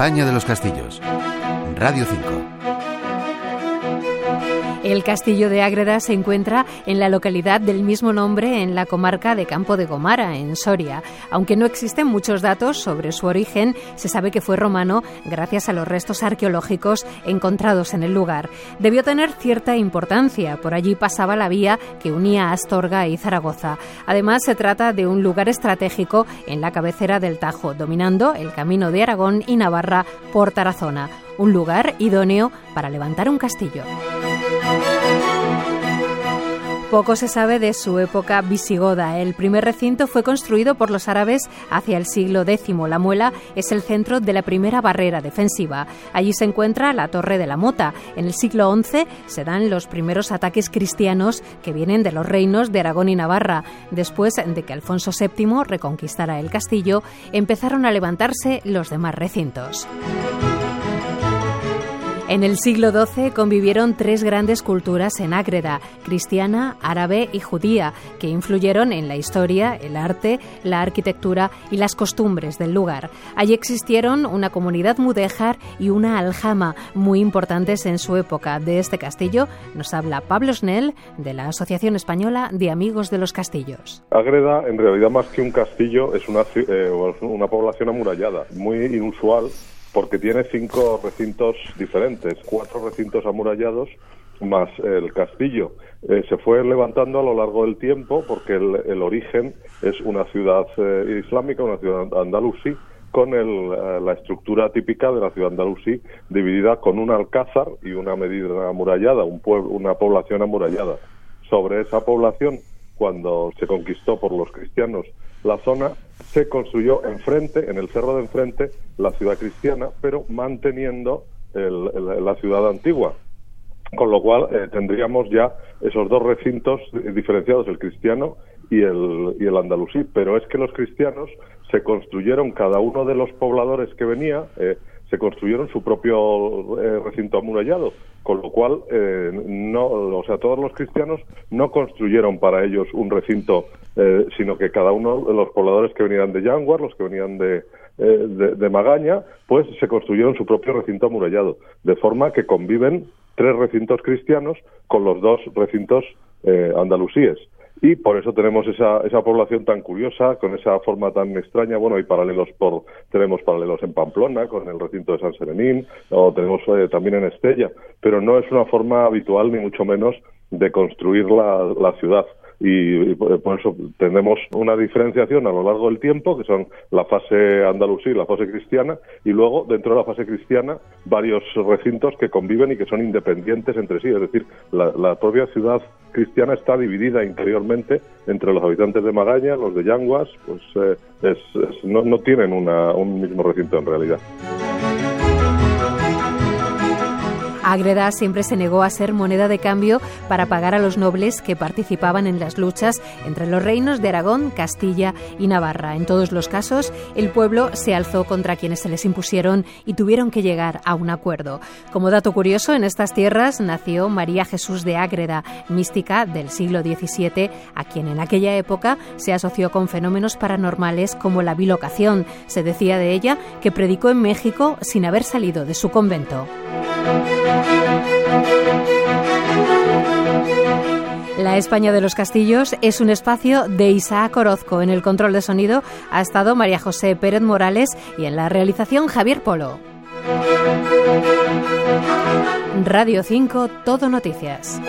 España de los Castillos. Radio 5. El castillo de Ágreda se encuentra en la localidad del mismo nombre en la comarca de Campo de Gomara, en Soria. Aunque no existen muchos datos sobre su origen, se sabe que fue romano gracias a los restos arqueológicos encontrados en el lugar. Debió tener cierta importancia, por allí pasaba la vía que unía Astorga y Zaragoza. Además, se trata de un lugar estratégico en la cabecera del Tajo, dominando el camino de Aragón y Navarra por Tarazona un lugar idóneo para levantar un castillo. Poco se sabe de su época visigoda. El primer recinto fue construido por los árabes hacia el siglo X. La muela es el centro de la primera barrera defensiva. Allí se encuentra la Torre de la Mota. En el siglo XI se dan los primeros ataques cristianos que vienen de los reinos de Aragón y Navarra. Después de que Alfonso VII reconquistara el castillo, empezaron a levantarse los demás recintos. En el siglo XII convivieron tres grandes culturas en Ágreda, cristiana, árabe y judía, que influyeron en la historia, el arte, la arquitectura y las costumbres del lugar. Allí existieron una comunidad mudéjar y una aljama muy importantes en su época. De este castillo nos habla Pablo Snell, de la Asociación Española de Amigos de los Castillos. Ágreda, en realidad más que un castillo, es una, eh, una población amurallada, muy inusual porque tiene cinco recintos diferentes, cuatro recintos amurallados más el castillo. Eh, se fue levantando a lo largo del tiempo porque el, origen es una ciudad eh, islámica, una ciudad andalusí, con el, eh, la estructura típica de la ciudad andalusí, dividida con un alcázar y una medida amurallada, un pueblo, una población amurallada. Sobre esa población, cuando se conquistó por los cristianos la zona, se construyó enfrente, en el cerro de enfrente, la ciudad cristiana, pero manteniendo la ciudad antigua. Con lo cual eh, tendríamos ya esos dos recintos diferenciados, el cristiano y el, y el andalusí. Pero es que los cristianos se construyeron, cada uno de los pobladores que venía, eh, se construyeron su propio eh, recinto amurallado, con lo cual eh, no, o sea, todos los cristianos no construyeron para ellos un recinto, eh, sino que cada uno de los pobladores que venían de Yanguar, los que venían de, de, Magaña, pues se construyeron su propio recinto amurallado, de forma que conviven tres recintos cristianos con los dos recintos andalusíes y por eso tenemos esa, esa población tan curiosa, con esa forma tan extraña. Bueno, hay paralelos por, tenemos paralelos en Pamplona, con el recinto de San Serenín, o tenemos eh, también en Estella, pero no es una forma habitual, ni mucho menos, de construir la, la ciudad y, por eso tenemos una diferenciación a lo largo del tiempo, que son la fase andalusí y la fase cristiana, y luego dentro de la fase cristiana varios recintos que conviven y que son independientes entre sí, es decir, la, propia ciudad cristiana está dividida interiormente entre los habitantes de Magaña, los de Yanguas, pues eh, no, no, tienen un mismo recinto en realidad. Ágreda siempre se negó a ser moneda de cambio para pagar a los nobles que participaban en las luchas entre los reinos de Aragón, Castilla y Navarra. En todos los casos, el pueblo se alzó contra quienes se les impusieron y tuvieron que llegar a un acuerdo. Como dato curioso, en estas tierras nació María Jesús de Ágreda, mística del siglo XVII, a quien en aquella época se asoció con fenómenos paranormales como la bilocación. Se decía de ella que predicó en México sin haber salido de su convento. La España de los Castillos es un espacio de Isaac Orozco. En el control de sonido ha estado María José Pérez Morales y en la realización Javier Polo. Radio 5, Todo Noticias.